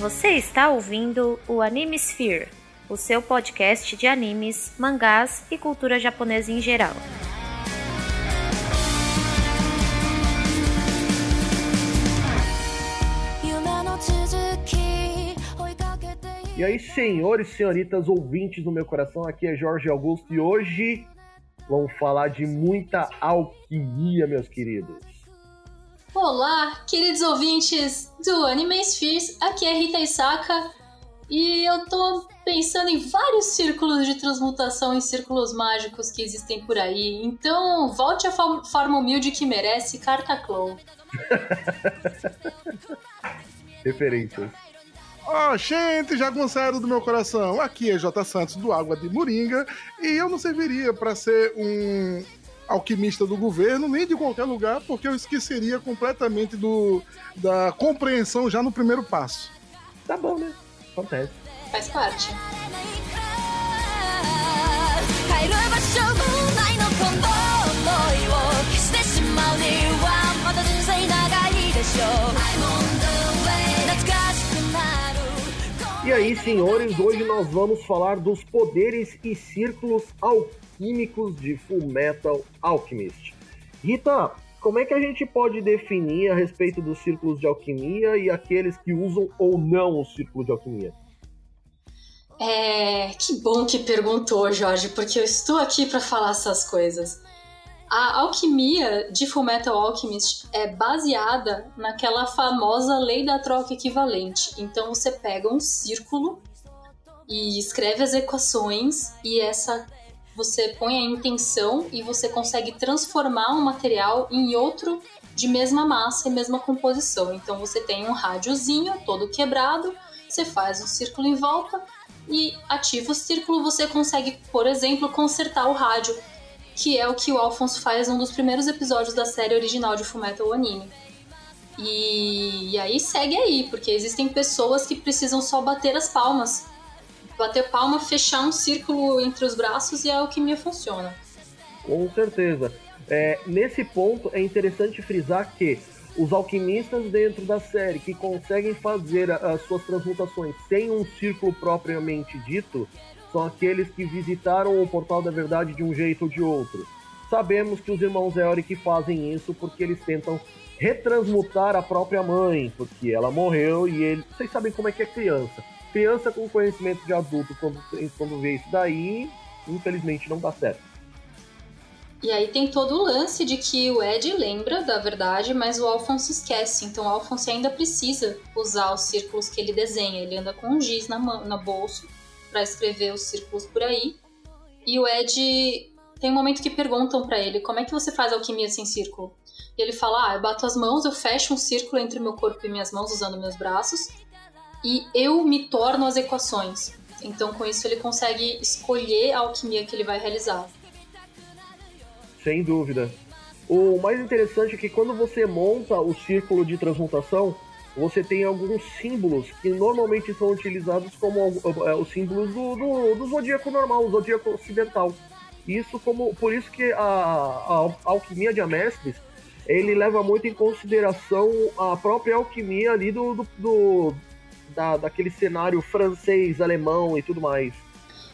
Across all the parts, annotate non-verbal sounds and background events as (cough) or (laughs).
Você está ouvindo o Anime Sphere, o seu podcast de animes, mangás e cultura japonesa em geral. E aí, senhores e senhoritas ouvintes do meu coração, aqui é Jorge Augusto e hoje vamos falar de muita alquimia, meus queridos. Olá, queridos ouvintes do Anime Spheres, aqui é Rita Isaka e eu tô pensando em vários círculos de transmutação em círculos mágicos que existem por aí. Então, volte à forma humilde que merece, Carta Clow. (laughs) Referências. Ó, oh, gente, jagunçado do meu coração, aqui é J. Santos do Água de Moringa e eu não serviria para ser um alquimista do governo nem de qualquer lugar, porque eu esqueceria completamente do, da compreensão já no primeiro passo. Tá bom, né? Acontece. Faz parte. E aí, senhores, hoje nós vamos falar dos poderes e círculos alquímicos de Full Metal Alchemist. Rita, como é que a gente pode definir a respeito dos círculos de alquimia e aqueles que usam ou não o círculo de alquimia? É, que bom que perguntou, Jorge, porque eu estou aqui para falar essas coisas. A alquimia de Fullmetal Alchemist é baseada naquela famosa lei da troca equivalente. Então você pega um círculo e escreve as equações e essa você põe a intenção e você consegue transformar um material em outro de mesma massa e mesma composição. Então você tem um rádiozinho todo quebrado, você faz um círculo em volta e ativa o círculo, você consegue, por exemplo, consertar o rádio que é o que o Alphonse faz num dos primeiros episódios da série original de Fullmetal Anime. E, e aí segue aí, porque existem pessoas que precisam só bater as palmas. Bater palma, fechar um círculo entre os braços e a alquimia funciona. Com certeza. É, nesse ponto é interessante frisar que os alquimistas dentro da série que conseguem fazer as suas transmutações sem um círculo propriamente dito, são aqueles que visitaram o Portal da Verdade de um jeito ou de outro. Sabemos que os irmãos Eoric fazem isso porque eles tentam retransmutar a própria mãe, porque ela morreu e ele. Vocês sabem como é que é criança. Criança com conhecimento de adulto, quando, quando vê isso daí, infelizmente não dá certo. E aí tem todo o lance de que o Ed lembra da verdade, mas o Alphonse esquece. Então o Alphonse ainda precisa usar os círculos que ele desenha. Ele anda com um giz na, na bolsa para escrever os círculos por aí. E o Ed tem um momento que perguntam para ele como é que você faz alquimia sem círculo. E ele fala: Ah, eu bato as mãos, eu fecho um círculo entre meu corpo e minhas mãos usando meus braços e eu me torno as equações. Então, com isso, ele consegue escolher a alquimia que ele vai realizar. Sem dúvida. O mais interessante é que quando você monta o círculo de transmutação, você tem alguns símbolos que normalmente são utilizados como é, os símbolos do, do, do, zodíaco normal, o zodíaco ocidental. Isso como por isso que a, a, alquimia de Amestres ele leva muito em consideração a própria alquimia ali do, do, do da, daquele cenário francês, alemão e tudo mais.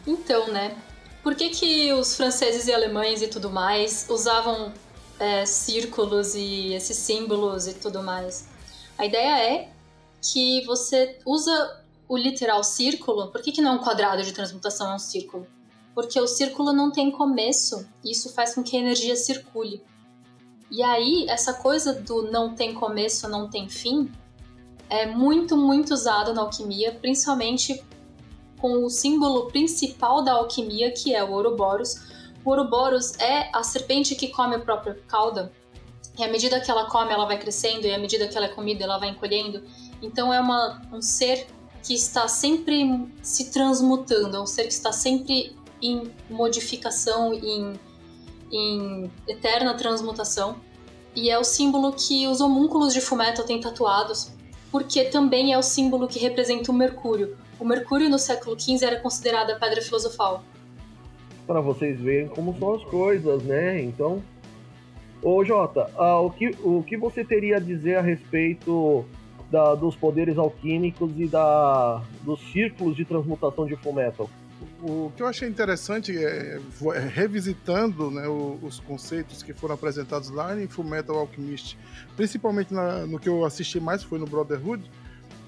Então, né? Por que, que os franceses e alemães e tudo mais usavam é, círculos e esses símbolos e tudo mais? A ideia é que você usa o literal círculo. Por que, que não é um quadrado de transmutação, é um círculo? Porque o círculo não tem começo e isso faz com que a energia circule. E aí, essa coisa do não tem começo, não tem fim, é muito, muito usado na alquimia, principalmente com o símbolo principal da alquimia, que é o Ouroboros. O Ouroboros é a serpente que come a própria cauda, e à medida que ela come, ela vai crescendo, e à medida que ela é comida, ela vai encolhendo. Então é uma, um ser que está sempre se transmutando, é um ser que está sempre em modificação, em, em eterna transmutação. E é o símbolo que os homúnculos de Fumeto têm tatuados, porque também é o símbolo que representa o Mercúrio. O Mercúrio no século XV era considerado a pedra filosofal. Para vocês verem como são as coisas, né? Então, Ô Jota, uh, o, que, o que você teria a dizer a respeito da, dos poderes alquímicos e da, dos círculos de transmutação de Fullmetal. O que eu achei interessante é, é revisitando né, os conceitos que foram apresentados lá em Fullmetal Alchemist, principalmente na, no que eu assisti mais foi no Brotherhood,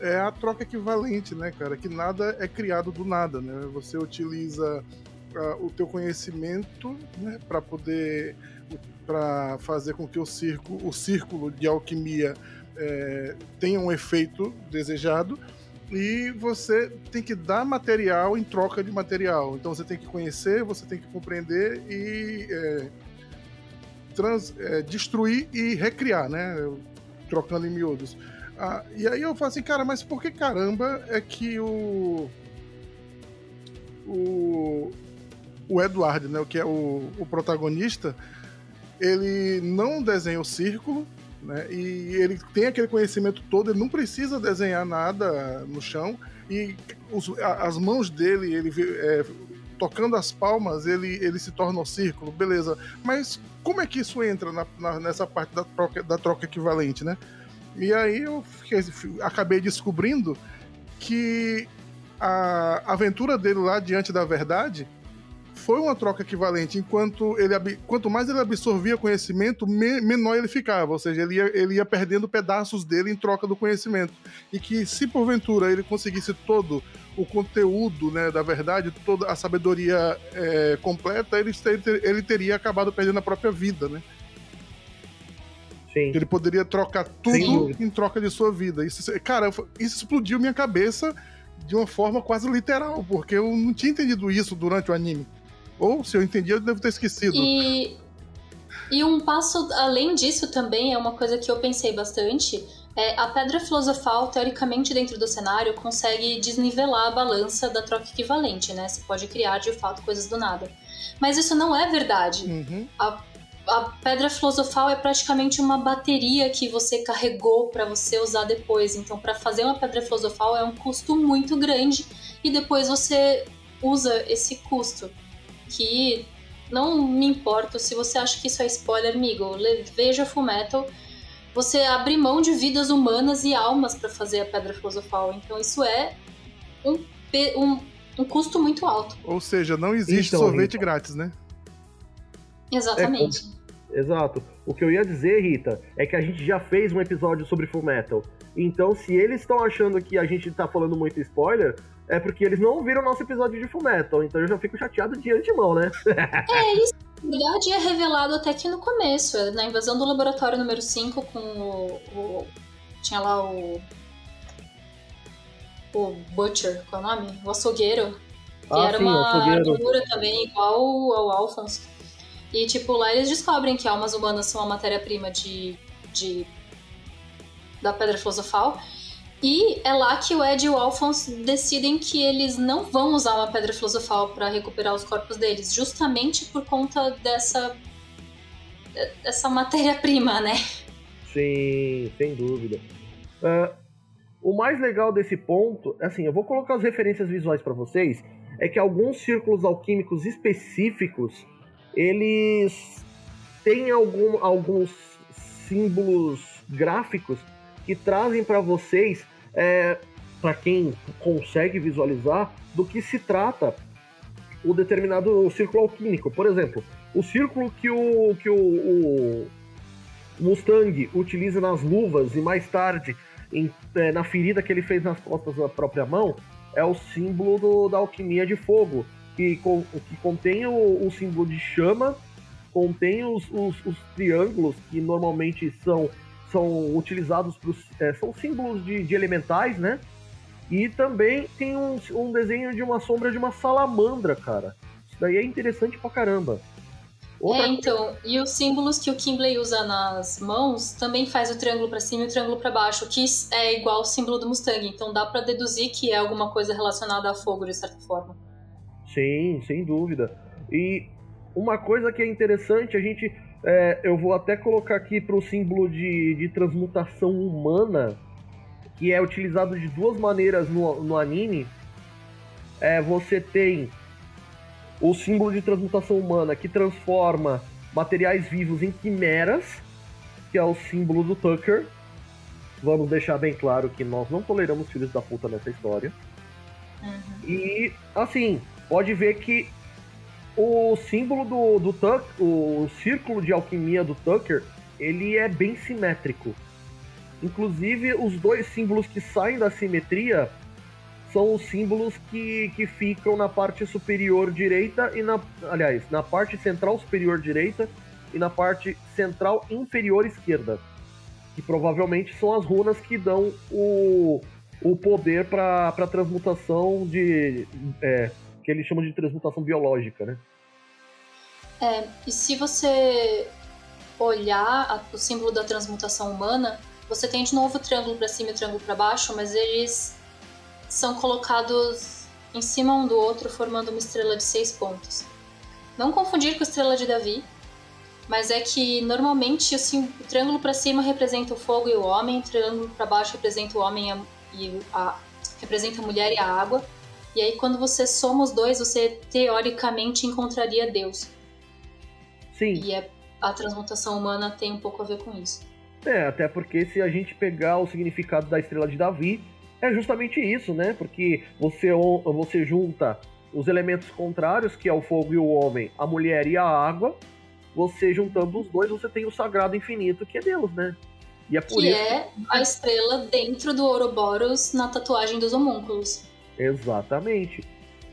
é a troca equivalente, né, cara? Que nada é criado do nada, né? Você utiliza uh, o teu conhecimento né, para poder para fazer com que o círculo, o círculo de alquimia é, tenha um efeito desejado e você tem que dar material em troca de material. Então você tem que conhecer, você tem que compreender e é, trans, é, destruir e recriar, né? Trocando em miúdos. Ah, e aí eu falo assim, cara, mas por que caramba é que o. O. O Edward, né? Que é o, o protagonista, ele não desenha o círculo, né? E ele tem aquele conhecimento todo, ele não precisa desenhar nada no chão. E os, as mãos dele, ele é, tocando as palmas, ele, ele se torna o círculo, beleza. Mas como é que isso entra na, na, nessa parte da troca, da troca equivalente, né? E aí eu fiquei, acabei descobrindo que a aventura dele lá diante da verdade foi uma troca equivalente. Enquanto ele, quanto mais ele absorvia conhecimento, me, menor ele ficava. Ou seja, ele ia, ele ia perdendo pedaços dele em troca do conhecimento. E que se porventura ele conseguisse todo o conteúdo né, da verdade, toda a sabedoria é, completa, ele, ele teria acabado perdendo a própria vida, né? Sim. Ele poderia trocar tudo em troca de sua vida. Isso, cara, isso explodiu minha cabeça de uma forma quase literal, porque eu não tinha entendido isso durante o anime. Ou, se eu entendi, eu devo ter esquecido. E, e um passo além disso também é uma coisa que eu pensei bastante. É, a pedra filosofal, teoricamente, dentro do cenário, consegue desnivelar a balança da troca equivalente, né? Você pode criar, de fato, coisas do nada. Mas isso não é verdade. Uhum. A, a pedra filosofal é praticamente uma bateria que você carregou para você usar depois. Então, para fazer uma pedra filosofal é um custo muito grande e depois você usa esse custo que não me importo se você acha que isso é spoiler, amigo. Veja Fullmetal. Você abre mão de vidas humanas e almas para fazer a Pedra Filosofal. Então isso é um, um, um, custo muito alto. Ou seja, não existe então, sorvete Rita. grátis, né? Exatamente. É, exato. O que eu ia dizer, Rita, é que a gente já fez um episódio sobre Fullmetal. Então, se eles estão achando que a gente tá falando muito spoiler, é porque eles não ouviram o nosso episódio de Fullmetal, então eu já fico chateado de antemão, né? (laughs) é, isso na verdade é revelado até aqui no começo, é na invasão do laboratório número 5 com o, o, Tinha lá o. O Butcher, qual é o nome? O açougueiro. Que ah, era sim, uma armadura também, igual ao Alphonse. E, tipo, lá eles descobrem que almas humanas são a matéria-prima de, de. da Pedra Filosofal. E é lá que o Ed e o Alphonse decidem que eles não vão usar uma pedra filosofal para recuperar os corpos deles, justamente por conta dessa dessa matéria-prima, né? Sim, sem dúvida. Uh, o mais legal desse ponto, assim, eu vou colocar as referências visuais para vocês, é que alguns círculos alquímicos específicos, eles têm algum, alguns símbolos gráficos que trazem para vocês, é, para quem consegue visualizar, do que se trata o determinado círculo alquímico. Por exemplo, o círculo que o, que o, o Mustang utiliza nas luvas e mais tarde em, é, na ferida que ele fez nas costas da própria mão é o símbolo do, da alquimia de fogo, que, que contém o, o símbolo de chama, contém os, os, os triângulos que normalmente são são utilizados para é, são símbolos de, de, elementais, né? E também tem um, um, desenho de uma sombra de uma salamandra, cara. Isso daí é interessante pra caramba. Outra é, então, e os símbolos que o Kimbley usa nas mãos também faz o triângulo para cima e o triângulo para baixo, que é igual ao símbolo do Mustang. Então dá para deduzir que é alguma coisa relacionada a fogo de certa forma. Sim, sem dúvida. E uma coisa que é interessante, a gente é, eu vou até colocar aqui para o símbolo de, de transmutação humana, que é utilizado de duas maneiras no, no anime. É, você tem o símbolo de transmutação humana que transforma materiais vivos em quimeras, que é o símbolo do Tucker. Vamos deixar bem claro que nós não toleramos filhos da puta nessa história. Uhum. E, assim, pode ver que o símbolo do, do Tucker, o círculo de alquimia do Tucker, ele é bem simétrico. Inclusive, os dois símbolos que saem da simetria são os símbolos que, que ficam na parte superior direita e na. Aliás, na parte central superior direita e na parte central inferior esquerda. Que provavelmente são as runas que dão o, o poder para a transmutação de. É, que eles chamam de transmutação biológica, né? É, e se você olhar a, o símbolo da transmutação humana, você tem de novo o triângulo para cima e o triângulo para baixo, mas eles são colocados em cima um do outro, formando uma estrela de seis pontos. Não confundir com a estrela de Davi, mas é que normalmente assim, o triângulo para cima representa o fogo e o homem, o triângulo para baixo representa o homem e a, representa a mulher e a água. E aí quando você soma os dois, você teoricamente encontraria Deus. Sim. E é, a transmutação humana tem um pouco a ver com isso. É, até porque se a gente pegar o significado da estrela de Davi, é justamente isso, né? Porque você, você junta os elementos contrários, que é o fogo e o homem, a mulher e a água. Você juntando os dois, você tem o sagrado infinito, que é Deus, né? E é por que isso... é a estrela dentro do Ouroboros na tatuagem dos homúnculos. Exatamente.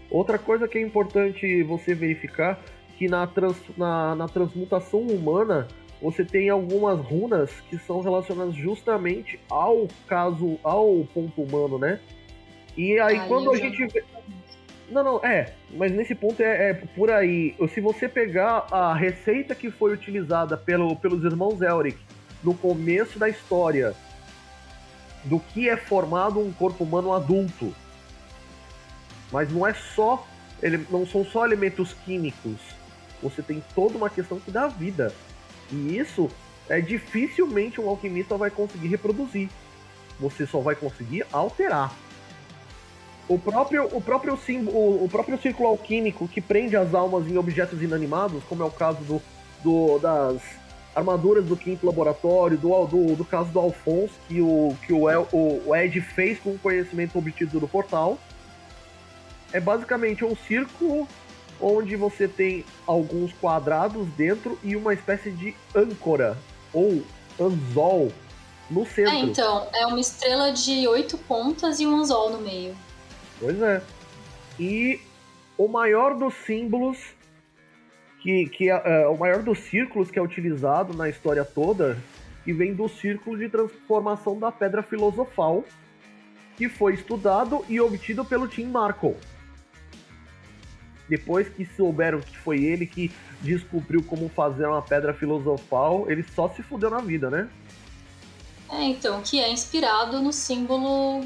Outra coisa que é importante você verificar que na, trans, na, na transmutação humana você tem algumas runas que são relacionadas justamente ao caso, ao ponto humano, né? E aí Ai, quando a gente vê... Não, não, é, mas nesse ponto é, é, por aí. Se você pegar a receita que foi utilizada pelo, pelos irmãos Elric no começo da história do que é formado um corpo humano adulto, mas não é só, ele, não são só elementos químicos, você tem toda uma questão que dá vida. E isso é dificilmente um alquimista vai conseguir reproduzir. Você só vai conseguir alterar. O próprio, o próprio símbolo, o próprio círculo alquímico que prende as almas em objetos inanimados, como é o caso do, do das armaduras do quinto laboratório, do, do, do caso do Alphonse, que o, que o, El, o, Ed fez com o conhecimento obtido do portal. É basicamente um círculo onde você tem alguns quadrados dentro e uma espécie de âncora ou anzol no centro. É, então, é uma estrela de oito pontas e um anzol no meio. Pois é. E o maior dos símbolos que, que é, é, o maior dos círculos que é utilizado na história toda e vem do círculo de transformação da pedra filosofal que foi estudado e obtido pelo Tim Markle. Depois que souberam que foi ele que descobriu como fazer uma pedra filosofal, ele só se fudeu na vida, né? É, então, que é inspirado no símbolo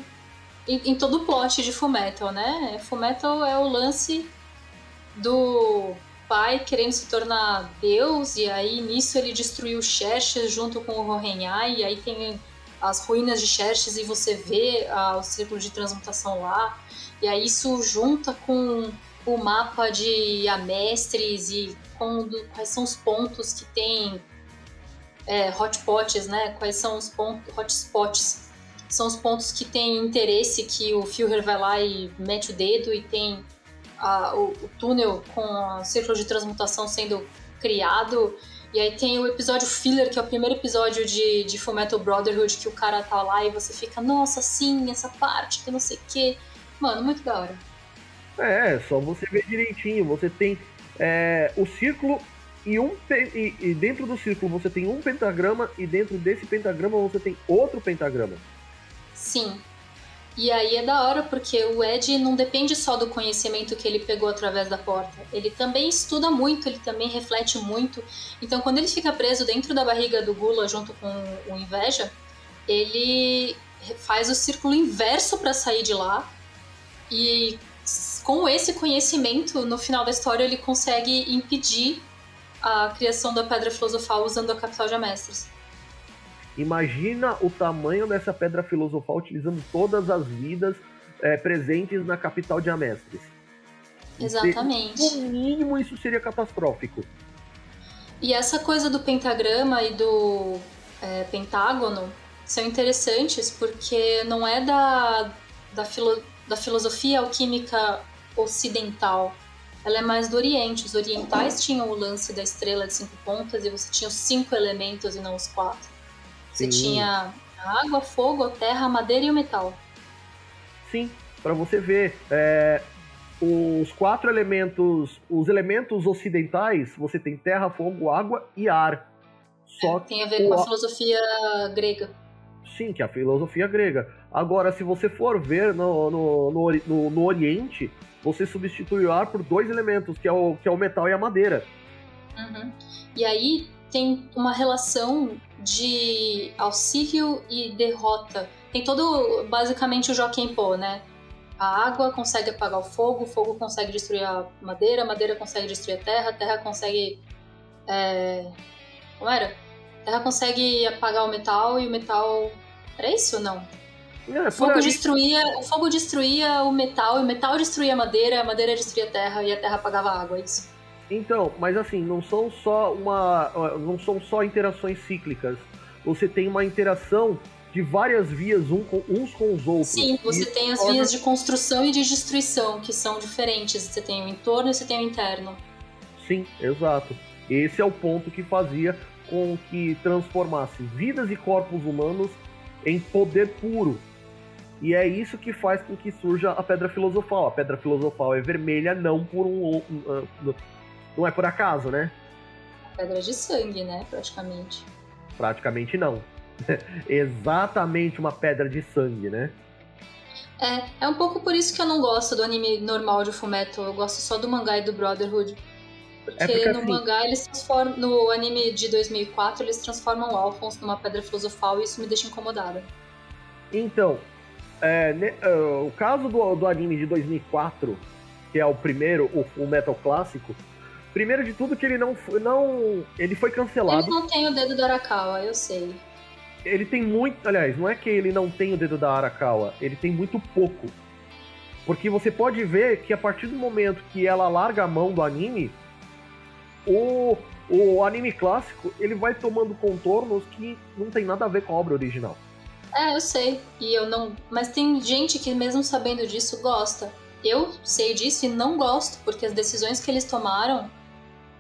em, em todo o plot de Fullmetal, né? Fullmetal é o lance do pai querendo se tornar Deus, e aí nisso ele destruiu Xerxes junto com o Hohenhai, e aí tem as ruínas de Xerxes e você vê ah, o círculo de transmutação lá, e aí isso junta com o mapa de amestres e quando, quais são os pontos que tem é, hotspots, né? Quais são os pontos, hotspots? São os pontos que tem interesse que o Führer vai lá e mete o dedo e tem a, o, o, túnel com o círculo de transmutação sendo criado. E aí tem o episódio filler, que é o primeiro episódio de, de Fullmetal Brotherhood, que o cara tá lá e você fica, nossa, sim, essa parte, que não sei o quê. Mano, muito da hora. É, só você ver direitinho. Você tem é, o círculo e, um, e, e, dentro do círculo você tem um pentagrama e dentro desse pentagrama você tem outro pentagrama. Sim. E aí é da hora porque o Ed não depende só do conhecimento que ele pegou através da porta. Ele também estuda muito, ele também reflete muito. Então quando ele fica preso dentro da barriga do Gula junto com o Inveja, ele faz o círculo inverso para sair de lá. E com esse conhecimento, no final da história, ele consegue impedir a criação da Pedra Filosofal usando a Capital de Amestres. Imagina o tamanho dessa Pedra Filosofal utilizando todas as vidas é, presentes na Capital de Amestres. Exatamente. No mínimo, isso seria catastrófico. E essa coisa do pentagrama e do é, pentágono são interessantes porque não é da, da, filo, da filosofia alquímica ocidental, ela é mais do Oriente. Os orientais tinham o lance da estrela de cinco pontas e você tinha os cinco elementos e não os quatro. Você Sim. tinha a água, fogo, a terra, a madeira e o metal. Sim, para você ver, é, os quatro elementos, os elementos ocidentais, você tem terra, fogo, água e ar. Só é, tem a ver com a filosofia grega. Sim, que é a filosofia grega. Agora, se você for ver no, no, no, no, no Oriente, você substitui o ar por dois elementos, que é o, que é o metal e a madeira. Uhum. E aí tem uma relação de auxílio e derrota. Tem todo, basicamente, o Joaquim Pô, né? A água consegue apagar o fogo, o fogo consegue destruir a madeira, a madeira consegue destruir a terra, a terra consegue. É... Como era? A terra consegue apagar o metal e o metal. Era isso ou não? É, o, fogo destruía, o fogo destruía o metal, o metal destruía a madeira, a madeira destruía a terra e a terra apagava a água, é isso. Então, mas assim, não são só uma. não são só interações cíclicas. Você tem uma interação de várias vias um com, uns com os outros. Sim, você tem as vias de construção e de destruição, que são diferentes. Você tem o entorno e você tem o interno. Sim, exato. Esse é o ponto que fazia com que transformasse vidas e corpos humanos em poder puro, e é isso que faz com que surja a pedra filosofal. A pedra filosofal é vermelha não por um, um não é por acaso, né? Pedra de sangue, né, praticamente. Praticamente não. (laughs) Exatamente uma pedra de sangue, né? É, é um pouco por isso que eu não gosto do anime normal de Fumeto. Eu gosto só do mangá e do Brotherhood. Porque, é porque no assim... mangá eles transformam. No anime de 2004, eles transformam o Alphonse numa pedra filosofal e isso me deixa incomodada. Então, é, ne, uh, o caso do, do anime de 2004, que é o primeiro, o, o Metal clássico, primeiro de tudo que ele não, não. Ele foi cancelado. Ele não tem o dedo da Arakawa, eu sei. Ele tem muito. Aliás, não é que ele não tem o dedo da Arakawa, ele tem muito pouco. Porque você pode ver que a partir do momento que ela larga a mão do anime, o, o anime clássico ele vai tomando contornos que não tem nada a ver com a obra original. É, eu sei. E eu não. Mas tem gente que, mesmo sabendo disso, gosta. Eu sei disso e não gosto, porque as decisões que eles tomaram,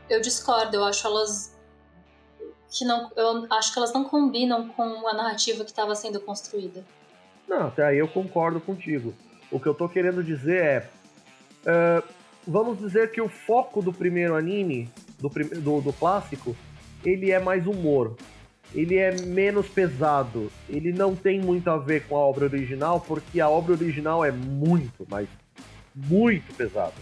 eu discordo. Eu acho elas. que não. Eu acho que elas não combinam com a narrativa que estava sendo construída. Não, até aí eu concordo contigo. O que eu tô querendo dizer é. Uh, vamos dizer que o foco do primeiro anime, do, do, do clássico, ele é mais humor ele é menos pesado. Ele não tem muito a ver com a obra original, porque a obra original é muito, mas muito pesada.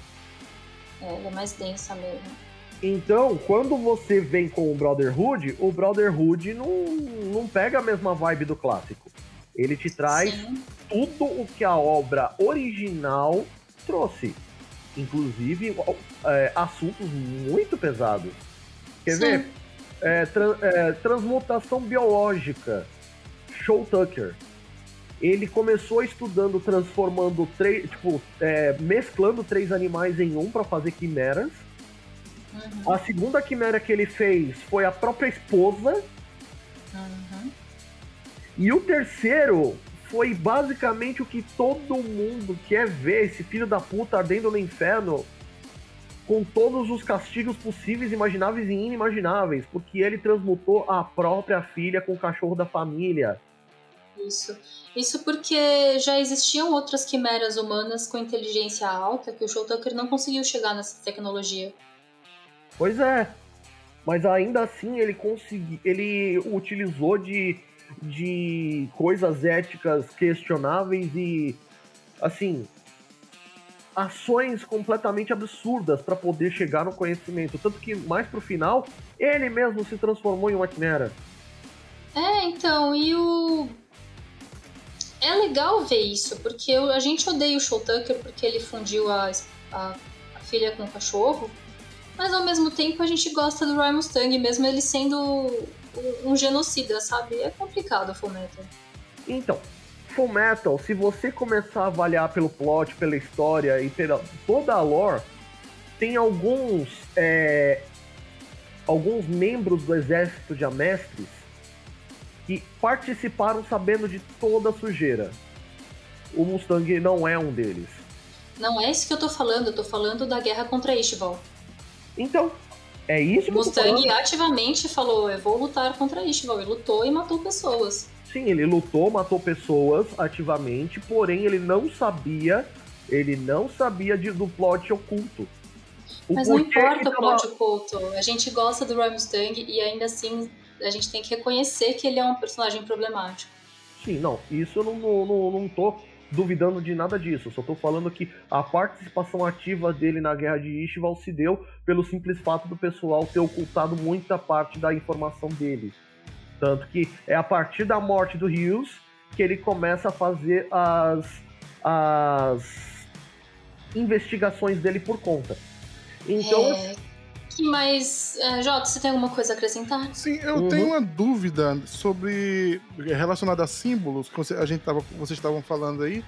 É, ela é mais densa mesmo. Então, quando você vem com o Brotherhood, o Brotherhood não, não pega a mesma vibe do clássico. Ele te traz Sim. tudo o que a obra original trouxe. Inclusive é, assuntos muito pesados. Quer Sim. ver? É, tra é, transmutação biológica. Show Tucker. Ele começou estudando, transformando três, tipo, é, mesclando três animais em um para fazer quimeras. Uhum. A segunda quimera que ele fez foi a própria esposa. Uhum. E o terceiro foi basicamente o que todo mundo quer ver esse filho da puta ardendo no inferno com todos os castigos possíveis, imagináveis e inimagináveis, porque ele transmutou a própria filha com o cachorro da família. Isso. Isso porque já existiam outras quimeras humanas com inteligência alta que o Showtucker não conseguiu chegar nessa tecnologia. Pois é. Mas ainda assim ele conseguiu. Ele utilizou de, de coisas éticas questionáveis e. Assim, ações completamente absurdas para poder chegar no conhecimento. Tanto que mais pro final, ele mesmo se transformou em uma quimera. É, então, e o. É legal ver isso, porque a gente odeia o Showtucker porque ele fundiu a, a, a filha com o cachorro, mas ao mesmo tempo a gente gosta do Roy Mustang, mesmo ele sendo um, um genocida, sabe? É complicado o Fullmetal. Então, Full Metal, se você começar a avaliar pelo plot, pela história e pela toda a lore, tem alguns é, alguns membros do exército de Amestres que participaram sabendo de toda a sujeira. O Mustang não é um deles. Não é isso que eu tô falando, eu tô falando da guerra contra Ishval. Então, é isso que Mustang eu tô falando. ativamente falou: eu vou lutar contra Ishval. Ele lutou e matou pessoas. Sim, ele lutou, matou pessoas ativamente, porém ele não sabia, ele não sabia de, do plot oculto. O Mas não importa o plot tava... oculto. A gente gosta do Roy Mustang e ainda assim a gente tem que reconhecer que ele é um personagem problemático. Sim, não, isso eu não, não, não tô duvidando de nada disso. Só tô falando que a participação ativa dele na guerra de Ishval se deu pelo simples fato do pessoal ter ocultado muita parte da informação dele. Tanto que é a partir da morte do Hughes que ele começa a fazer as, as investigações dele por conta. Então. É... Mas, uh, Jota, você tem alguma coisa a acrescentar? Sim, eu uhum. tenho uma dúvida sobre relacionada a símbolos que a gente tava, vocês estavam falando aí.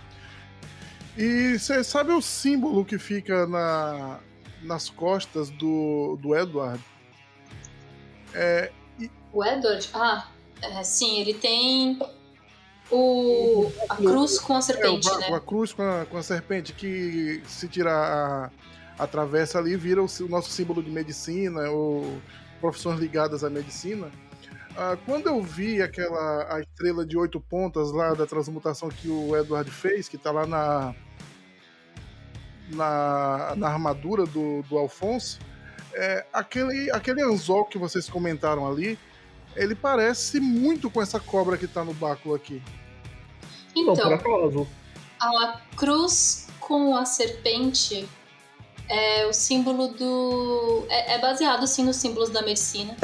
E você sabe o símbolo que fica na, nas costas do, do Edward? É. O Edward? Ah, é, sim, ele tem o, a cruz com a serpente, é, o, né? A cruz com a, com a serpente, que se tirar a, a travessa ali, vira o, o, nosso símbolo de medicina, ou profissões ligadas à medicina. Ah, quando eu vi aquela a estrela de oito pontas lá da transmutação que o Edward fez, que tá lá na, na, na armadura do, do Alfonso, é, aquele, aquele anzol que vocês comentaram ali, ele parece muito com essa cobra que tá no báculo aqui. Então, a cruz com a serpente é o símbolo do. É, é, baseado sim nos símbolos da medicina.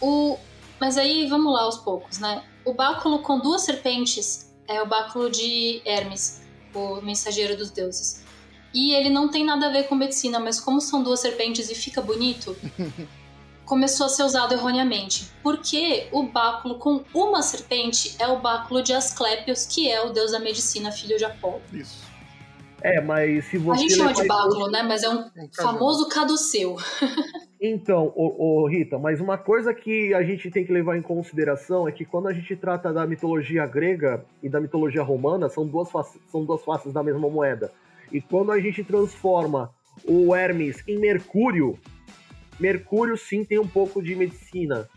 O... Mas aí vamos lá aos poucos, né? O báculo com duas serpentes é o báculo de Hermes, o mensageiro dos deuses. E ele não tem nada a ver com medicina, mas como são duas serpentes e fica bonito, (laughs) começou a ser usado erroneamente. Porque o báculo com uma serpente é o báculo de Asclepios, que é o deus da medicina, filho de Apolo. Isso. É, mas se você. A gente chama de báculo, né? Mas é um, um famoso caduceu. (laughs) então, ô, ô, Rita, mas uma coisa que a gente tem que levar em consideração é que quando a gente trata da mitologia grega e da mitologia romana, são duas faces, são duas faces da mesma moeda. E quando a gente transforma o Hermes em Mercúrio, Mercúrio sim tem um pouco de medicina.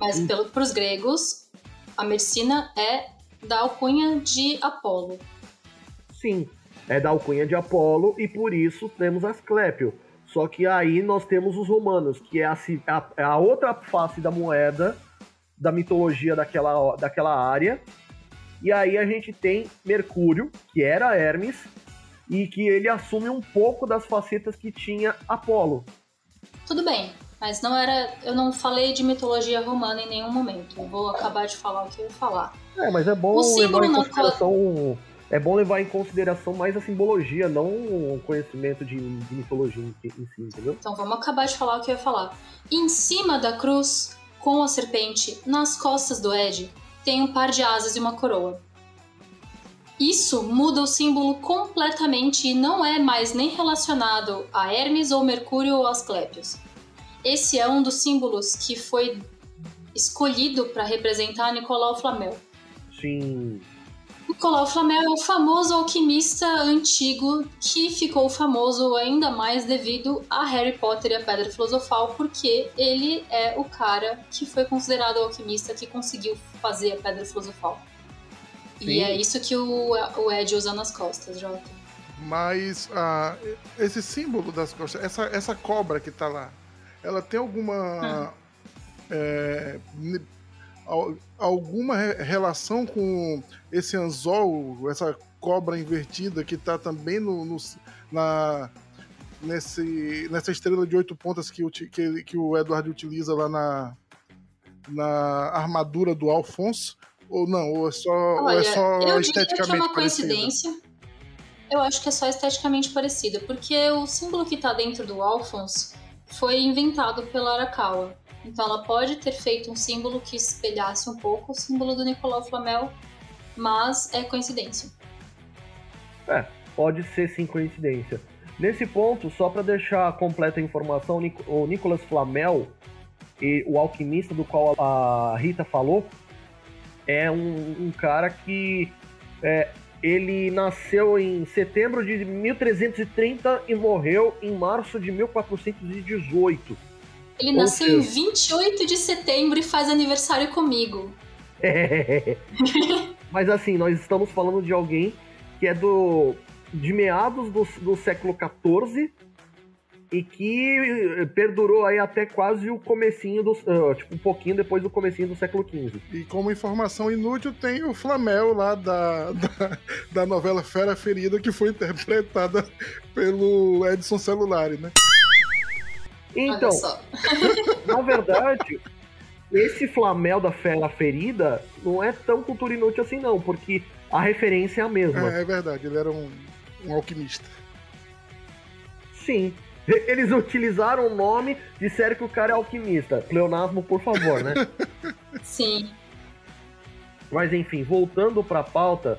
Mas para os gregos, a medicina é da alcunha de Apolo. Sim, é da alcunha de Apolo e por isso temos Asclépio. Só que aí nós temos os romanos, que é a, a, é a outra face da moeda da mitologia daquela, daquela área. E aí a gente tem Mercúrio, que era Hermes, e que ele assume um pouco das facetas que tinha Apolo. Tudo bem, mas não era. Eu não falei de mitologia romana em nenhum momento. Eu vou acabar de falar o que eu ia falar. É, mas é bom levar em consideração. É bom levar em consideração mais a simbologia, não o conhecimento de, de mitologia em, em si, entendeu? Então vamos acabar de falar o que eu ia falar. Em cima da cruz, com a serpente, nas costas do Ed, tem um par de asas e uma coroa. Isso muda o símbolo completamente e não é mais nem relacionado a Hermes ou Mercúrio ou Asclepios. Esse é um dos símbolos que foi escolhido para representar Nicolau Flamel. Sim. Nicolau Flamel é um famoso alquimista antigo que ficou famoso ainda mais devido a Harry Potter e a Pedra Filosofal, porque ele é o cara que foi considerado o alquimista que conseguiu fazer a Pedra Filosofal. Sim. E é isso que o, o Ed usa nas costas, Jota. Mas ah, esse símbolo das costas, essa, essa cobra que tá lá, ela tem alguma. Hum. É, alguma relação com esse anzol, essa cobra invertida que tá também no, no na, nesse, nessa estrela de oito pontas que, que, que o Edward utiliza lá na, na armadura do Alfonso? Ou não? Ou é só, Olha, ou é só eu esteticamente que é uma coincidência. Eu acho que é só esteticamente parecida, porque o símbolo que está dentro do Alphonse foi inventado pela Arakawa. Então ela pode ter feito um símbolo que espelhasse um pouco o símbolo do Nicolau Flamel, mas é coincidência. É, pode ser sim coincidência. Nesse ponto, só para deixar completa a informação, o Nicolas Flamel, e o alquimista do qual a Rita falou, é um, um cara que é, ele nasceu em setembro de 1330 e morreu em março de 1418. Ele Ou nasceu seja... em 28 de setembro e faz aniversário comigo. É. (laughs) Mas assim, nós estamos falando de alguém que é do de meados do, do século XIV e que perdurou aí até quase o comecinho do, uh, tipo um pouquinho depois do comecinho do século XV. E como informação inútil tem o Flamel lá da, (laughs) da, da novela Fera Ferida que foi interpretada pelo Edson Celulari, né? Então, (laughs) na verdade, esse Flamel da Fera Ferida não é tão cultura inútil assim não, porque a referência é a mesma. É, é verdade, ele era um, um alquimista. Sim, eles utilizaram o nome, disseram que o cara é alquimista. Pleonasmo, por favor, né? (laughs) Sim. Mas enfim, voltando para a pauta,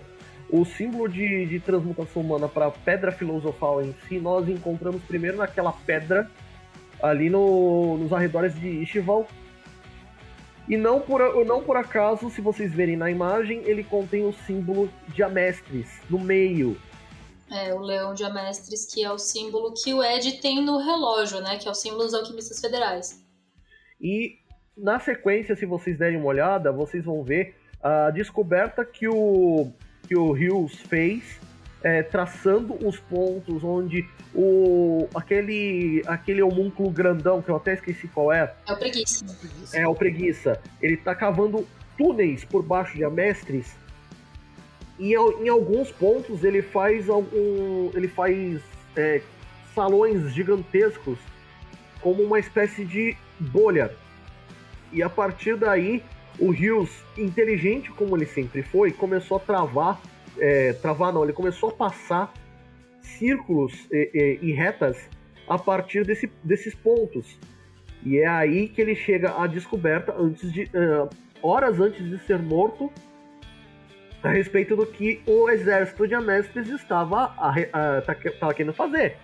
o símbolo de, de transmutação humana para pedra filosofal em si, nós encontramos primeiro naquela pedra ali no, nos arredores de Ishival. E não por, não por acaso, se vocês verem na imagem, ele contém o símbolo de Amestres no meio. É, o leão de Amestres, que é o símbolo que o Ed tem no relógio, né? Que é o símbolo dos alquimistas federais. E na sequência, se vocês derem uma olhada, vocês vão ver a descoberta que o, que o Hughes fez, é, traçando os pontos onde o aquele aquele homúnculo grandão, que eu até esqueci qual é. É o preguiça. É o preguiça. Ele tá cavando túneis por baixo de Amestres e em alguns pontos ele faz algum. ele faz é, salões gigantescos como uma espécie de bolha. E a partir daí, o Rios, inteligente como ele sempre foi, começou a travar. É, travar não, ele começou a passar círculos e, e, e retas a partir desse, desses pontos. E é aí que ele chega à descoberta antes de. Uh, horas antes de ser morto a respeito do que o exército de Amestres estava a, a, tá, querendo fazer.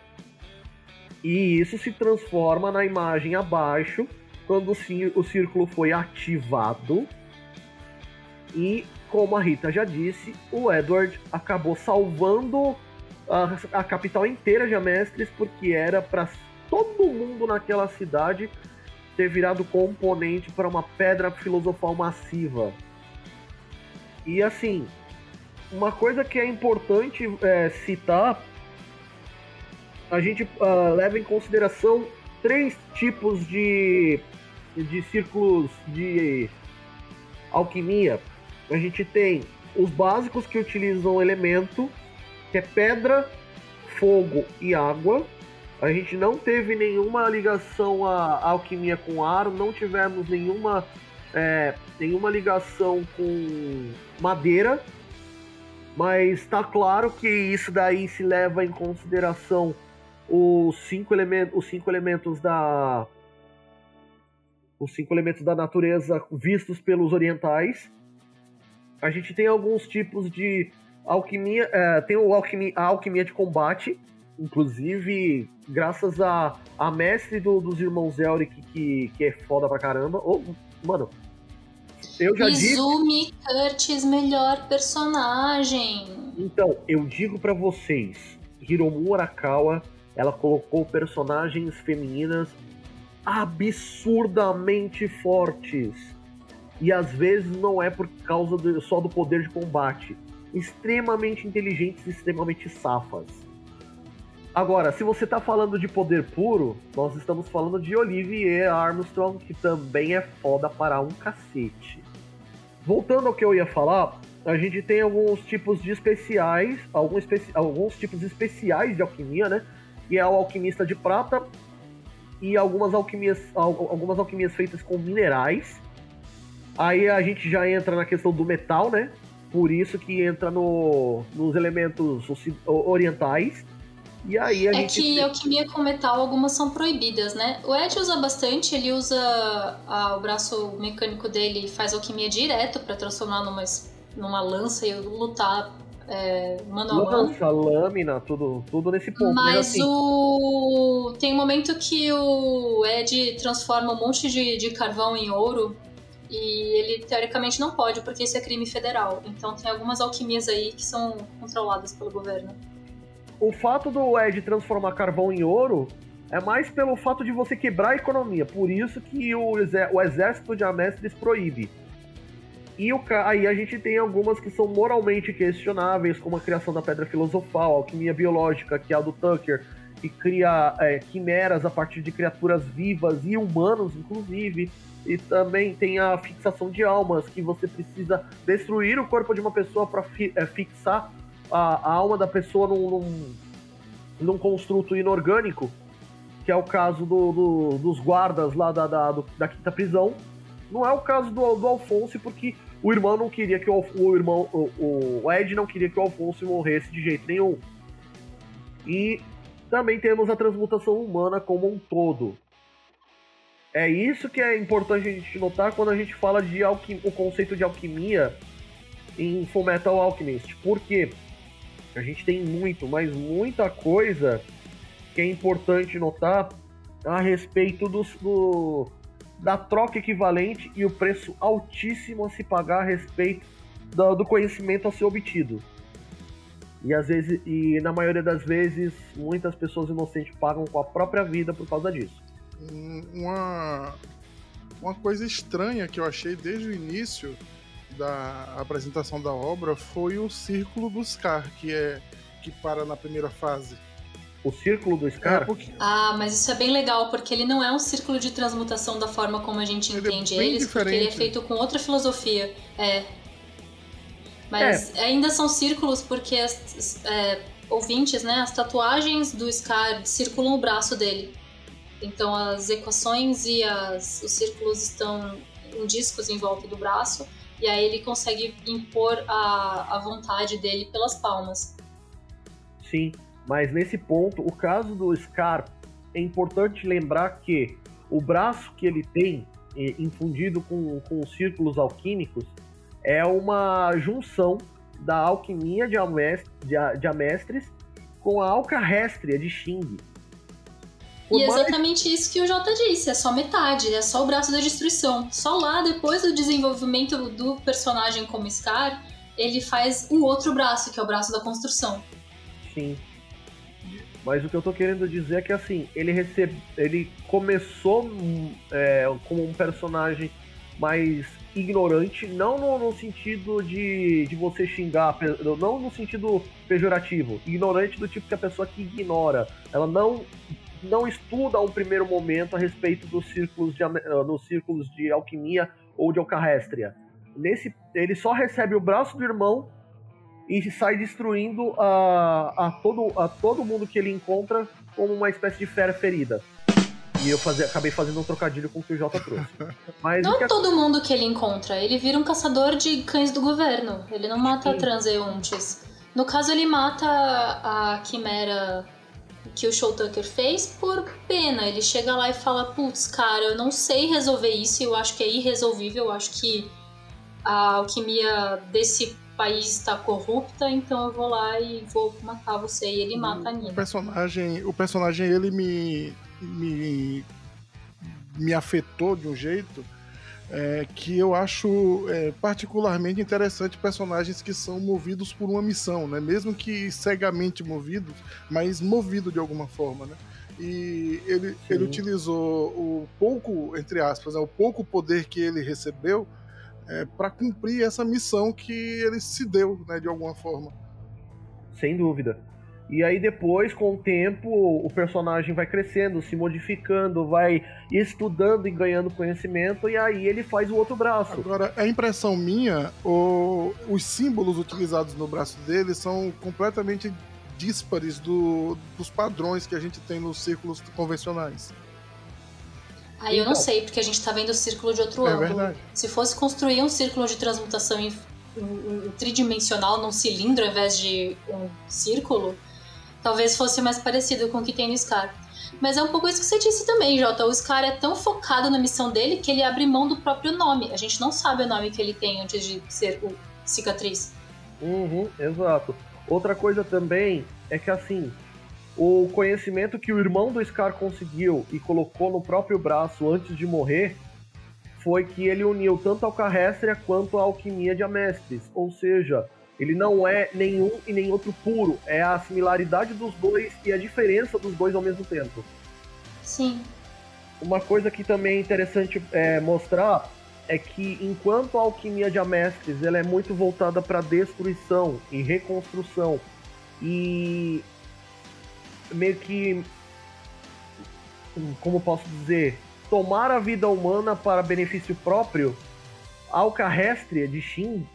E isso se transforma na imagem abaixo, quando o círculo foi ativado. E, como a Rita já disse, o Edward acabou salvando a, a capital inteira de Amestres, porque era para todo mundo naquela cidade ter virado componente para uma pedra filosofal massiva. E assim, uma coisa que é importante é, citar, a gente uh, leva em consideração três tipos de, de círculos de alquimia. A gente tem os básicos que utilizam elemento, que é pedra, fogo e água. A gente não teve nenhuma ligação à alquimia com ar, não tivemos nenhuma é, nenhuma ligação com madeira, mas está claro que isso daí se leva em consideração os cinco elementos, os cinco elementos da os cinco elementos da natureza vistos pelos orientais. A gente tem alguns tipos de alquimia, é, tem o a alquimia de combate, inclusive graças a, a mestre do, dos irmãos Elric, que, que é foda pra caramba. Oh, mano, eu já Izumi digo... Curtis, melhor personagem. Então, eu digo para vocês, Hiromu Arakawa, ela colocou personagens femininas absurdamente fortes. E às vezes não é por causa de, só do poder de combate. Extremamente inteligentes e extremamente safas. Agora, se você tá falando de poder puro, nós estamos falando de Olivier Armstrong, que também é foda para um cacete. Voltando ao que eu ia falar, a gente tem alguns tipos de especiais, alguns, especi alguns tipos especiais de alquimia, né? Que é o alquimista de prata e algumas alquimias, algumas alquimias feitas com minerais. Aí a gente já entra na questão do metal, né? Por isso que entra no, nos elementos orientais. E aí a é gente... que alquimia com metal, algumas são proibidas, né? O Ed usa bastante, ele usa a, o braço mecânico dele e faz alquimia direto para transformar numa, numa lança e lutar é, mano a mano. Lança, lâmina, tudo, tudo nesse ponto. Mas, mas assim... o... tem um momento que o Ed transforma um monte de, de carvão em ouro E ele teoricamente não pode, porque isso é crime federal. Então tem algumas alquimias aí que são controladas pelo governo. O fato do Ed transformar carvão em ouro é mais pelo fato de você quebrar a economia. Por isso que o, o exército de Amestres proíbe. E o, aí a gente tem algumas que são moralmente questionáveis, como a criação da pedra filosofal, a alquimia biológica, que é a do Tucker, que cria é, quimeras a partir de criaturas vivas e humanos, inclusive. E também tem a fixação de almas, que você precisa destruir o corpo de uma pessoa para fi, é, fixar a, a, alma da pessoa num, num, num, construto inorgânico, que é o caso do, do, dos guardas lá da, da, do, da quinta prisão. Não é o caso do, do Alfonso, porque o irmão não queria que o, o irmão, o, o Ed não queria que o Alfonso morresse de jeito nenhum. E também temos a transmutação humana como um todo. É isso que é importante a gente notar quando a gente fala de o conceito de alquimia em Fullmetal Alchemist. Porque a gente tem muito, mas muita coisa que é importante notar a respeito do, do, da troca equivalente e o preço altíssimo a se pagar a respeito do, do conhecimento a ser obtido. E às vezes, e na maioria das vezes, muitas pessoas inocentes pagam com a própria vida por causa disso. Uma, uma coisa estranha que eu achei desde o início da apresentação da obra foi o círculo do Scar, que é que para na primeira fase. O círculo do Scar? É porque... Ah, mas isso é bem legal, porque ele não é um círculo de transmutação da forma como a gente ele é entende é eles, diferente. porque ele é feito com outra filosofia. É, mas é. ainda são círculos porque as é, ouvintes, né, as tatuagens do Scar circulam o braço dele. Então as equações e as, os círculos estão em discos em volta do braço e aí ele consegue impor a, a vontade dele pelas palmas. Sim, mas nesse ponto, o caso do Scar, é importante lembrar que o braço que ele tem, infundido com, com círculos alquímicos, é uma junção da alquimia de, Amestres, de, de Amestres com a alcarrestria de Xing. Por e é exatamente mais... isso que o Jota disse, é só metade, é só o braço da destruição. Só lá, depois do desenvolvimento do personagem como Scar, ele faz o outro braço, que é o braço da construção. Sim. Mas o que eu tô querendo dizer é que assim, ele recebe. ele começou é, como um personagem mais ignorante, não no, no, sentido de, de você xingar, não no sentido pejorativo, ignorante do tipo que a pessoa que ignora, ela não não estuda um primeiro momento a respeito dos círculos de, nos círculos de alquimia ou de alcarrestria. Nesse, ele só recebe o braço do irmão e sai destruindo a, a, todo, a todo mundo que ele encontra como uma espécie de fera ferida. E eu fazia, acabei fazendo um trocadilho com o que o Jota trouxe. (laughs) Mas não que... todo mundo que ele encontra. Ele vira um caçador de cães do governo. Ele não mata Sim. transeuntes. No caso, ele mata a quimera que o Show Tucker fez por pena. Ele chega lá e fala: Putz, cara, eu não sei resolver isso. Eu acho que é irresolvível. Eu acho que a alquimia desse país está corrupta, então eu vou lá e vou matar você. E ele mata a Nina. O personagem, o personagem ele me me, me afetou de um jeito é, que eu acho é, particularmente interessante personagens que são movidos por uma missão, né? Mesmo que cegamente movidos, mas movido de alguma forma, né? E ele, ele utilizou o pouco, entre aspas, né, o pouco poder que ele recebeu é, para cumprir essa missão que ele se deu, né, de alguma forma. Sem dúvida. E aí depois, com o tempo, o personagem vai crescendo, se modificando, vai estudando e ganhando conhecimento, e aí ele faz o outro braço. Agora, a impressão minha, o, os símbolos utilizados no braço dele são completamente díspares do, dos padrões que a gente tem nos círculos convencionais. Aí eu não então. sei, porque a gente tá vendo o círculo de outro é ângulo. Verdade. Se fosse construir um círculo de transmutação em, um, um tridimensional num cilindro ao invés de um círculo, Talvez fosse mais parecido com o que tem no Scar. Mas é um pouco isso que você disse também, Jota. O Scar é tão focado na missão dele que ele abre mão do próprio nome. A gente não sabe o nome que ele tem antes de ser o Cicatriz. Uhum, exato. Outra coisa também é que assim, o conhecimento que o irmão do Scar conseguiu e colocou no próprio braço antes de morrer foi que ele uniu tanto a alcarrestria quanto a alquimia de Amestres. Ou seja, ele não é nenhum e nem outro puro. É a similaridade dos dois e a diferença dos dois ao mesmo tempo. Sim. Uma coisa que também é interessante é, mostrar é que enquanto a alquimia de Amestres ela é muito voltada para destruição e reconstrução e meio que como posso dizer tomar a vida humana para benefício próprio, a Alcarrestria de Shin,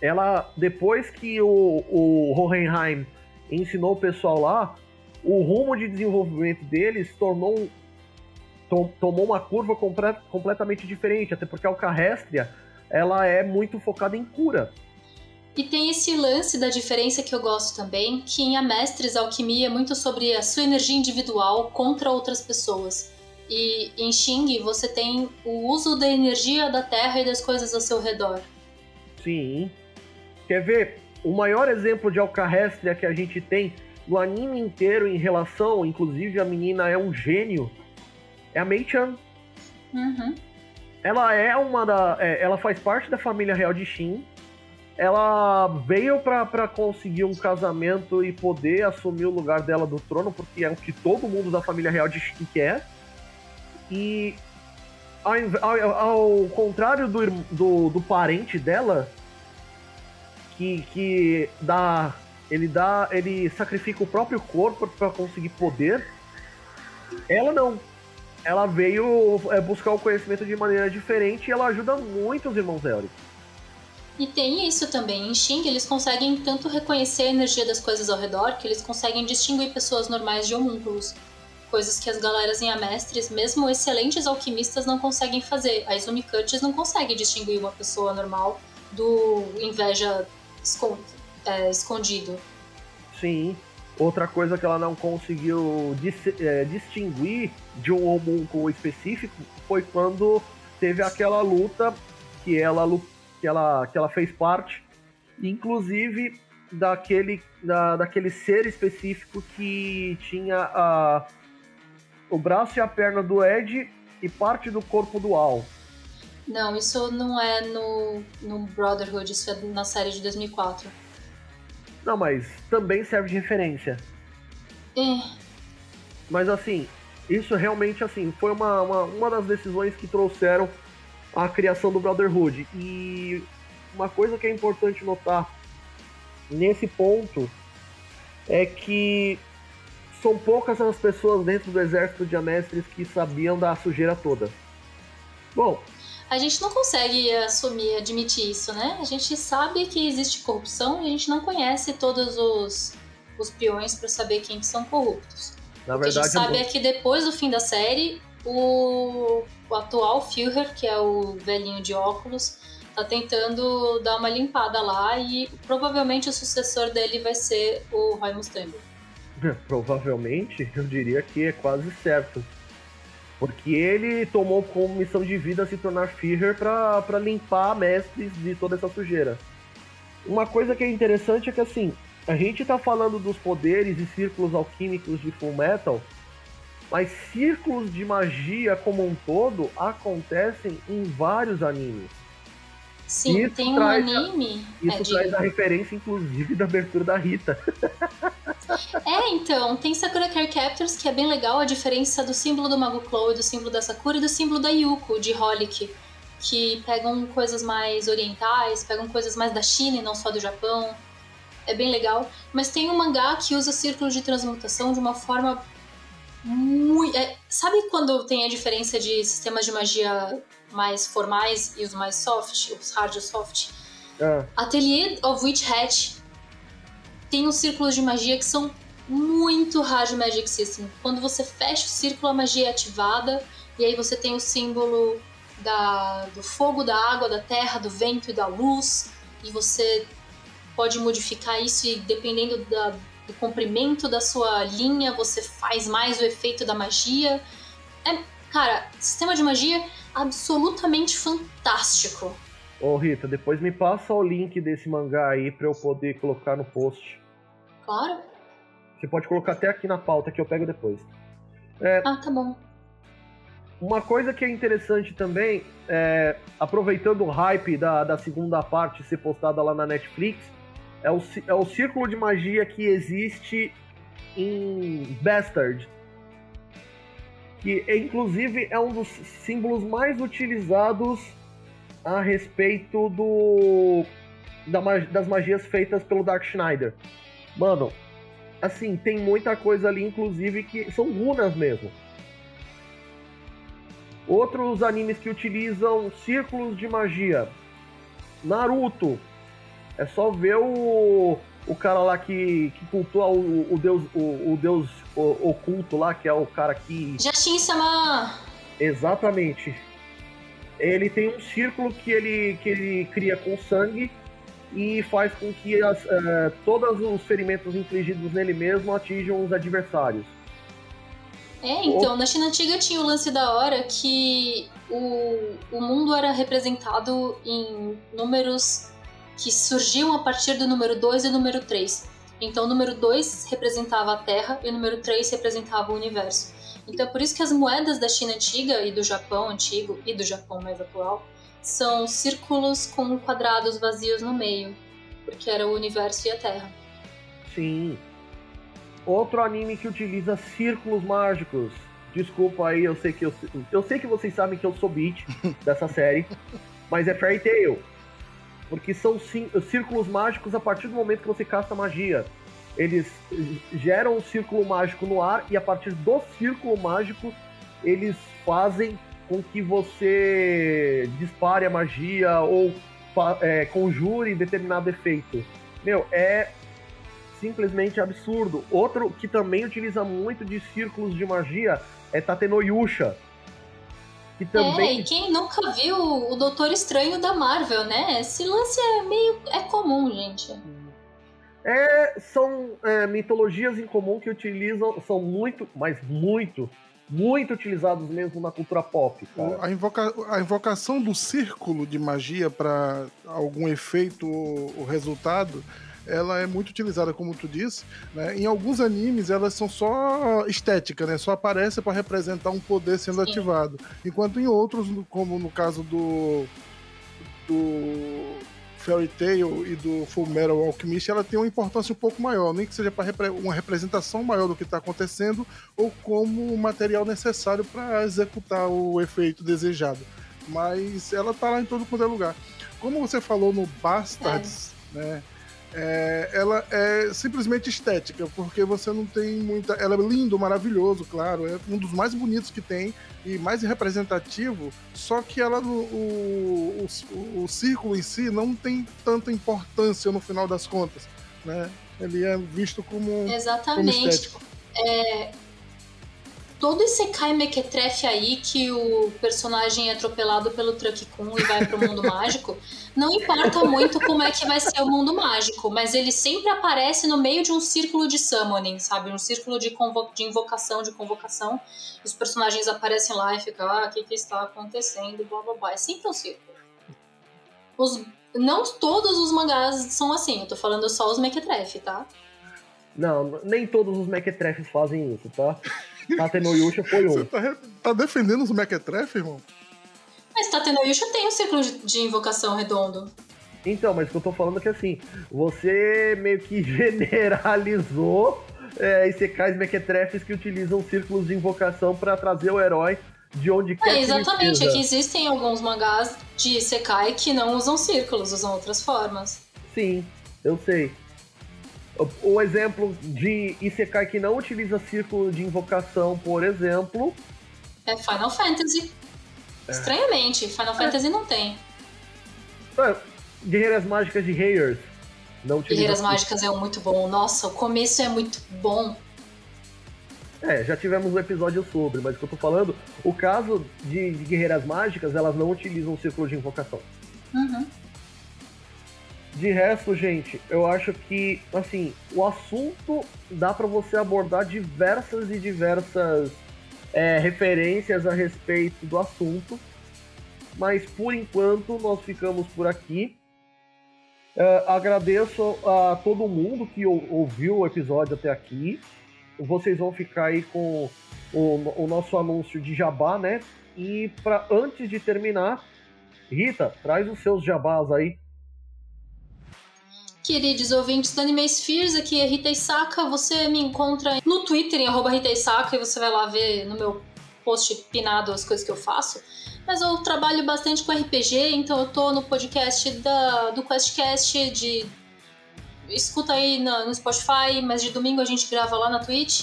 ela, depois que o, o Hohenheim ensinou o pessoal lá, o rumo de desenvolvimento deles tornou tom, tomou uma curva complet, completamente diferente, até porque a Alcarrestria ela é muito focada em cura. E tem esse lance da diferença que eu gosto também, que em Amestres a alquimia é muito sobre a sua energia individual contra outras pessoas. E em Xing você tem o uso da energia da Terra e das coisas ao seu redor. Sim. Quer ver? O maior exemplo de alcarrestria que a gente tem no anime inteiro em relação, inclusive a menina é um gênio, é a Mei-chan. Uhum. Ela é uma da. É, ela faz parte da família real de Shin. Ela veio para conseguir um casamento e poder assumir o lugar dela do trono, porque é o que todo mundo da família real de Shin quer. E ao, ao, ao contrário do, do, do, parente dela, que, que dá. Ele dá. Ele sacrifica o próprio corpo para conseguir poder. Ela não. Ela veio é, buscar o conhecimento de maneira diferente e ela ajuda muito os irmãos Elric. E tem isso também. Em Xing, eles conseguem tanto reconhecer a energia das coisas ao redor que eles conseguem distinguir pessoas normais de homúnculos coisas que as galeras em Amestres, mesmo excelentes alquimistas, não conseguem fazer. A Izumi Cuts não consegue distinguir uma pessoa normal do inveja é, escondido. Sim. Outra coisa que ela não conseguiu dis é, distinguir de um homúnculo específico foi quando teve aquela luta que ela, que ela, que ela fez parte, inclusive daquele, da, daquele ser específico que tinha a o braço e a perna do Ed e parte do corpo do Al. Não, isso não é no, no Brotherhood, isso é na série de 2004. Não, mas também serve de referência. É. Mas assim, isso realmente assim foi uma, uma, uma das decisões que trouxeram a criação do Brotherhood. E uma coisa que é importante notar nesse ponto é que são poucas as pessoas dentro do exército de Amestres que sabiam da sujeira toda. Bom. A gente não consegue assumir, admitir isso, né? A gente sabe que existe corrupção e a gente não conhece todos os, os peões para saber quem que são corruptos. Na verdade, o que a gente sabe é que depois do fim da série, o, o atual Führer, que é o velhinho de óculos, tá tentando dar uma limpada lá e provavelmente o sucessor dele vai ser o Roy Mustang. (laughs) Provavelmente, eu diria que é quase certo. Porque ele tomou como missão de vida se tornar Führer para limpar mestres de toda essa sujeira. Uma coisa que é interessante é que assim, a gente tá falando dos poderes e círculos alquímicos de Full Metal, mas círculos de magia como um todo acontecem em vários animes. Sim, isso tem um anime. Isso é, traz a referência, inclusive, da abertura da Rita. (laughs) é, então, tem Sakura Card Captors, que é bem legal, a diferença do símbolo do Mago Chloe, do símbolo da Sakura e do símbolo da Yuko, de Holic, que pegam coisas mais orientais, pegam coisas mais da China e não só do Japão. É bem legal. Mas tem um mangá que usa círculos de transmutação de uma forma muito. É, sabe quando tem a diferença de sistemas de magia mais formais e os mais soft, os hard e soft? É. Atelier of Witch Hat tem uns círculos de magia que são muito hard magic system. Quando você fecha o círculo, a magia é ativada e aí você tem o símbolo da, do fogo, da água, da terra, do vento e da luz e você pode modificar isso e dependendo da, do comprimento da sua linha, você faz mais o efeito da magia. É, cara, sistema de magia absolutamente fantástico. Ô Rita, depois me passa o link desse mangá aí pra eu poder colocar no post. Claro. Você pode colocar até aqui na pauta que eu pego depois. É, ah, tá bom. uma coisa que é interessante também, é, aproveitando o hype da, da segunda parte ser postada lá na Netflix, é o, é o círculo de magia que existe em Bastard. Que inclusive é um dos símbolos mais utilizados a respeito do da, das magias feitas pelo Dark Schneider. Mano, assim, tem muita coisa ali, inclusive, que são runas mesmo. Outros animes que utilizam círculos de magia. Naruto. É só ver o, o cara lá que, que cultua o, o deus, o, o deus oculto lá, que é o cara que. Jashin-sama! Exatamente. Ele tem um círculo que ele, que ele cria com sangue e faz com que as, uh, todos os ferimentos infligidos nele mesmo atinjam os adversários. É, então, na China Antiga tinha o lance da hora que o, o mundo era representado em números que surgiam a partir do número 2 e número 3. Então, o número 2 representava a Terra e o número 3 representava o universo. Então, é por isso que as moedas da China Antiga e do Japão Antigo e do Japão mais atual são círculos com quadrados vazios no meio, porque era o universo e a Terra. Sim. Outro anime que utiliza círculos mágicos. Desculpa aí, eu sei que eu, eu sei que vocês sabem que eu sou beat (laughs) dessa série, mas é Fairy Tail. Porque são círculos mágicos a partir do momento que você casta magia. Eles geram um círculo mágico no ar e a partir do círculo mágico eles fazem com que você dispare a magia ou é, conjure determinado efeito. Meu, é simplesmente absurdo. Outro que também utiliza muito de círculos de magia é Tatenoyusha. Que também... É, e quem nunca viu o Doutor Estranho da Marvel, né? Esse lance é meio. é comum, gente. É, são é, mitologias em comum que utilizam, são muito, mas muito muito utilizados mesmo na cultura pop. A, invoca, a invocação do círculo de magia para algum efeito ou resultado ela é muito utilizada, como tu disse. Né? Em alguns animes, elas são só estética, né? Só aparece para representar um poder sendo Sim. ativado. Enquanto em outros, como no caso do. do Fairy Tail e do Full Metal Alchemist, ela tem uma importância um pouco maior, nem que seja para repre uma representação maior do que está acontecendo ou como o material necessário para executar o efeito desejado. Mas ela está lá em todo quanto é lugar. Como você falou no Bastards, é. né? É, ela é simplesmente estética, porque você não tem muita. Ela é lindo, maravilhoso, claro, é um dos mais bonitos que tem e mais representativo, só que ela o, o, o, círculo em si não tem tanta importância no final das contas, né? Ele é visto como, Exatamente. como estético. É, todo esse Kai Mequetrefe aí que o personagem é atropelado pelo Truck Kun e vai pro mundo mágico, (laughs) não importa muito como é que vai ser o mundo mágico, mas ele sempre aparece no meio de um círculo de summoning, sabe? Um círculo de, de invocação, de convocação. Os personagens aparecem lá e ficam, ah, o que, que está acontecendo? Blá blá blá. É sempre um círculo. Os, não todos os mangás são assim, eu tô falando só os Mequetrefe, tá? Não, nem todos os Mequetrefes fazem isso, tá? (laughs) Tatenoyusha foi um. Você tá, tá defendendo os Mequetrefe, irmão? Mas Tatenoyusha tem um ciclo de, invocação redondo. Então, mas o que eu tô falando é que assim, você meio que (laughs) generalizou é, Isekais Mequetrefes que utilizam círculos de invocação para trazer o herói de onde quer é, Exatamente, é que existem alguns mangás de Isekai que não usam círculos, usam outras formas. Sim, eu sei. O exemplo de Isekai que não utiliza círculo de invocação, por exemplo. É Final Fantasy. É. Estranhamente, Final é. Fantasy não tem. É, Guerreiras Mágicas de Hayers. Não Guerreiras Mágicas é muito bom. Nossa, o começo é muito bom. É, já tivemos um episódio sobre, mas o que eu tô falando, o caso de, de Guerreiras Mágicas, elas não utilizam o círculo de invocação. Uhum. De resto, gente, eu acho que, assim, o assunto dá para você abordar diversas e diversas é, referências a respeito do assunto, mas por enquanto nós ficamos por aqui. Uh, agradeço a todo mundo que ouviu o episódio até aqui. vocês vão ficar aí com o, o nosso anúncio de jabá, né? E para antes de terminar, Rita, traz os seus jabás aí. Queridos ouvintes da Anime Spheres, aqui é Rita Isaka. Você me encontra no Twitter em arroba Rita Isaka e você vai lá ver no meu post pinado as coisas que eu faço. Mas eu trabalho bastante com RPG, então eu tô no podcast da, do QuestCast de. Escuta aí no, no Spotify, mas de domingo a gente grava lá na Twitch.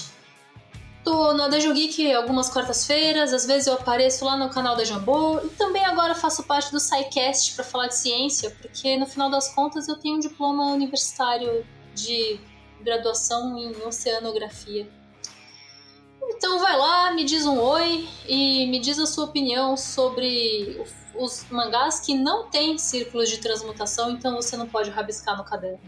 Tô na Dejo Geek algumas quartas-feiras, às vezes eu apareço lá no canal da Jambô e também agora faço parte do SciCast para falar de ciência, porque no final das contas eu tenho um diploma universitário de graduação em oceanografia. Então vai lá, me diz um oi e me diz a sua opinião sobre os mangás que não têm círculos de transmutação, então você não pode rabiscar no caderno.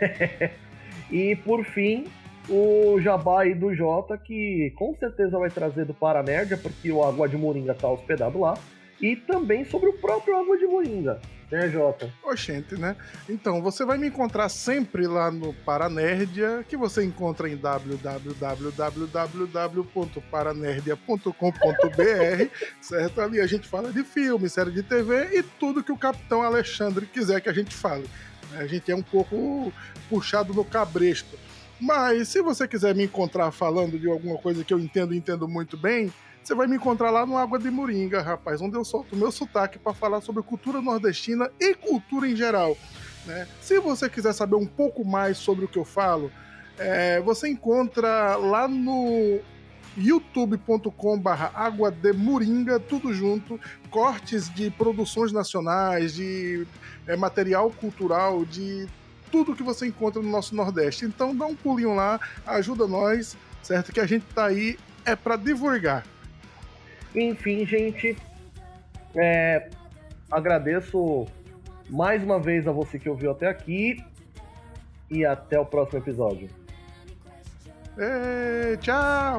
(laughs) e por fim, o jabá aí do Jota, que com certeza vai trazer do Paranerdia, porque o Água de Moringa tá hospedado lá, e também sobre o próprio Água de Moringa, né, Jota? Oxente, né? Então, você vai me encontrar sempre lá no Paranerdia, que você encontra em www.paranerdia.com.br, (laughs) certo? Ali a gente fala de filme, série de TV e tudo que o Capitão Alexandre quiser que a gente fale. A gente é um pouco puxado no cabresto. Mas se você quiser me encontrar falando de alguma coisa que eu entendo e entendo muito bem, você vai me encontrar lá no Água de Moringa, rapaz, onde eu solto o meu sotaque para falar sobre cultura nordestina e cultura em geral. Né? Se você quiser saber um pouco mais sobre o que eu falo, é, você encontra lá no youtube.com água de moringa, tudo junto, cortes de produções nacionais, de é, material cultural, de tudo que você encontra no nosso Nordeste. Então dá um pulinho lá, ajuda nós, certo? Que a gente tá aí é para divulgar. Enfim, gente, é, agradeço mais uma vez a você que ouviu até aqui e até o próximo episódio. É, tchau!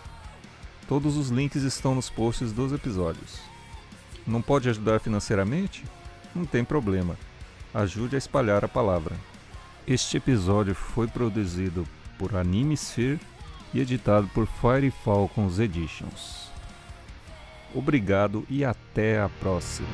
Todos os links estão nos posts dos episódios. Não pode ajudar financeiramente? Não tem problema. Ajude a espalhar a palavra. Este episódio foi produzido por Animesphere e editado por Fire Falcons Editions. Obrigado e até a próxima.